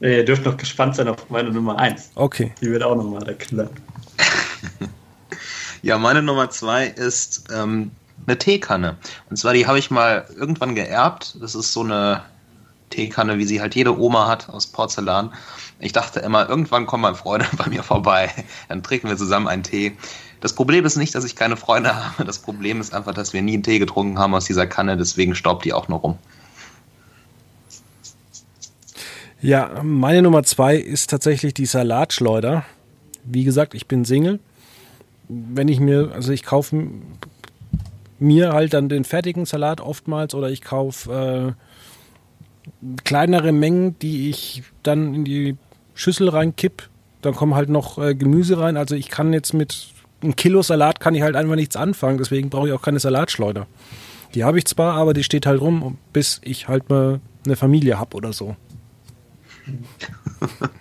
Ihr dürft noch gespannt sein auf meine Nummer 1. Okay. Die wird auch nochmal der Killer. ja, meine Nummer 2 ist ähm, eine Teekanne. Und zwar, die habe ich mal irgendwann geerbt. Das ist so eine Teekanne, wie sie halt jede Oma hat, aus Porzellan. Ich dachte immer, irgendwann kommen meine Freunde bei mir vorbei. Dann trinken wir zusammen einen Tee. Das Problem ist nicht, dass ich keine Freunde habe. Das Problem ist einfach, dass wir nie einen Tee getrunken haben aus dieser Kanne. Deswegen staubt die auch nur rum. Ja, meine Nummer zwei ist tatsächlich die Salatschleuder. Wie gesagt, ich bin Single. Wenn ich mir, also ich kaufe mir halt dann den fertigen Salat oftmals oder ich kaufe äh, kleinere Mengen, die ich dann in die Schüssel reinkipp. Dann kommen halt noch äh, Gemüse rein. Also ich kann jetzt mit einem Kilo Salat kann ich halt einfach nichts anfangen. Deswegen brauche ich auch keine Salatschleuder. Die habe ich zwar, aber die steht halt rum, bis ich halt mal eine Familie habe oder so.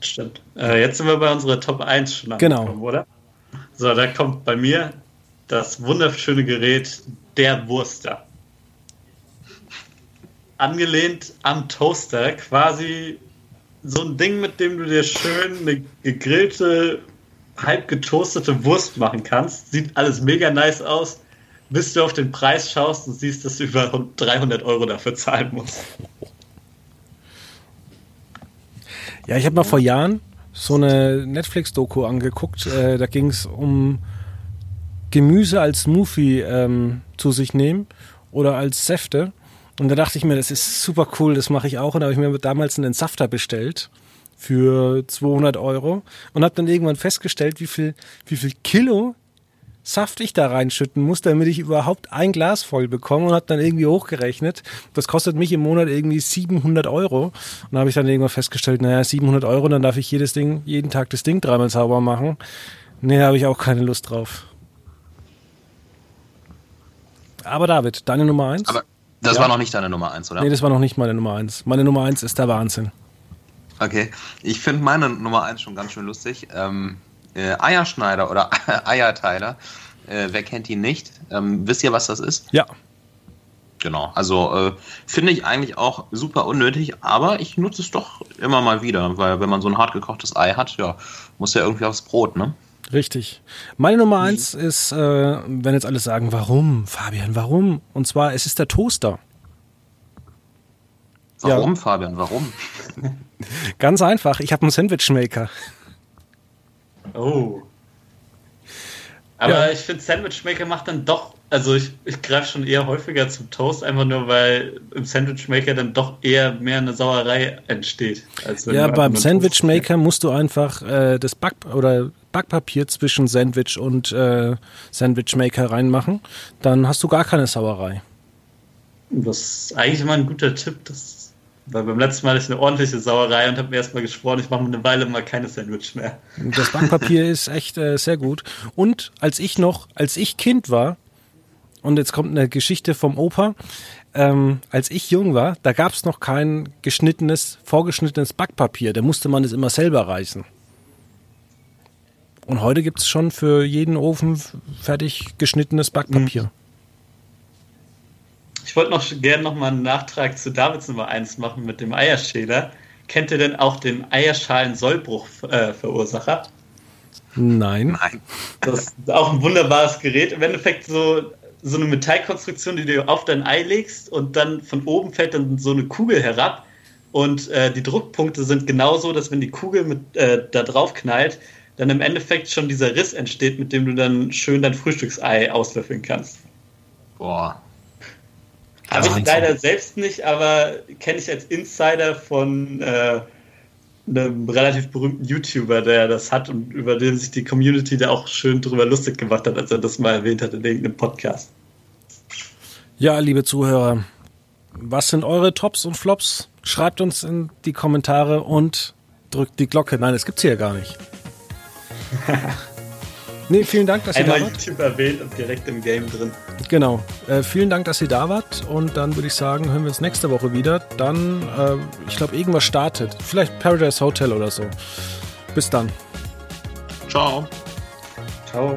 Das stimmt. Äh, jetzt sind wir bei unserer Top 1 schon angekommen, genau. oder? So, da kommt bei mir das wunderschöne Gerät der Wurster. Angelehnt am Toaster, quasi so ein Ding, mit dem du dir schön eine gegrillte, halb getoastete Wurst machen kannst. Sieht alles mega nice aus. bis du auf den Preis schaust und siehst, dass du über 300 Euro dafür zahlen musst. Ja, ich habe mal vor Jahren so eine Netflix-Doku angeguckt. Äh, da ging es um Gemüse als Smoothie ähm, zu sich nehmen oder als Säfte. Und da dachte ich mir, das ist super cool, das mache ich auch. Und da habe ich mir damals einen Entsafter bestellt für 200 Euro und habe dann irgendwann festgestellt, wie viel, wie viel Kilo Saft ich da reinschütten muss, damit ich überhaupt ein Glas voll bekomme und habe dann irgendwie hochgerechnet. Das kostet mich im Monat irgendwie 700 Euro. Und da habe ich dann irgendwann festgestellt, naja, 700 Euro, dann darf ich jedes Ding, jeden Tag das Ding dreimal sauber machen. Nee, da habe ich auch keine Lust drauf. Aber David, deine Nummer eins? Aber das ja. war noch nicht deine Nummer eins, oder? Nee, das war noch nicht meine Nummer eins. Meine Nummer eins ist der Wahnsinn. Okay, ich finde meine Nummer eins schon ganz schön lustig. Ähm, äh, Eierschneider oder Eierteiler. Äh, wer kennt ihn nicht? Ähm, wisst ihr, was das ist? Ja. Genau, also äh, finde ich eigentlich auch super unnötig, aber ich nutze es doch immer mal wieder, weil wenn man so ein hart gekochtes Ei hat, ja, muss ja irgendwie aufs Brot, ne? Richtig. Meine Nummer mhm. eins ist, äh, wenn jetzt alle sagen, warum, Fabian, warum? Und zwar, es ist der Toaster. Warum, ja. Fabian, warum? Ganz einfach, ich habe einen Sandwichmaker. Oh. Aber ja. ich finde, Sandwichmaker macht dann doch, also ich, ich greife schon eher häufiger zum Toast, einfach nur weil im Sandwichmaker dann doch eher mehr eine Sauerei entsteht. ja, beim Sandwichmaker musst du einfach äh, das Back oder Backpapier zwischen Sandwich und äh, Sandwichmaker reinmachen. Dann hast du gar keine Sauerei. Das ist eigentlich immer ein guter Tipp. Das weil beim letzten Mal hatte ich eine ordentliche Sauerei und habe mir erstmal geschworen, ich mache mir eine Weile mal keine Sandwich mehr. Das Backpapier ist echt äh, sehr gut. Und als ich noch, als ich Kind war, und jetzt kommt eine Geschichte vom Opa, ähm, als ich jung war, da gab es noch kein geschnittenes, vorgeschnittenes Backpapier. Da musste man es immer selber reißen. Und heute gibt es schon für jeden Ofen fertig geschnittenes Backpapier. Mhm. Ich wollte noch gerne noch mal einen Nachtrag zu Davids Nummer 1 machen mit dem Eierschäler. Kennt ihr denn auch den Eierschalen-Sollbruch-Verursacher? Nein. Nein. Das ist auch ein wunderbares Gerät. Im Endeffekt so, so eine Metallkonstruktion, die du auf dein Ei legst und dann von oben fällt dann so eine Kugel herab. Und äh, die Druckpunkte sind genauso, dass wenn die Kugel mit, äh, da drauf knallt, dann im Endeffekt schon dieser Riss entsteht, mit dem du dann schön dein Frühstücksei auslöffeln kannst. Boah, habe ich leider selbst nicht, aber kenne ich als Insider von äh, einem relativ berühmten YouTuber, der das hat und über den sich die Community da auch schön drüber lustig gemacht hat, als er das mal erwähnt hat in irgendeinem Podcast. Ja, liebe Zuhörer, was sind eure Tops und Flops? Schreibt uns in die Kommentare und drückt die Glocke. Nein, das gibt's hier gar nicht. Nee, vielen Dank, dass Einmal ihr da wart. YouTube erwähnt und direkt im Game drin. Genau. Äh, vielen Dank, dass ihr da wart. Und dann würde ich sagen, hören wir uns nächste Woche wieder. Dann, äh, ich glaube, irgendwas startet. Vielleicht Paradise Hotel oder so. Bis dann. Ciao. Ciao.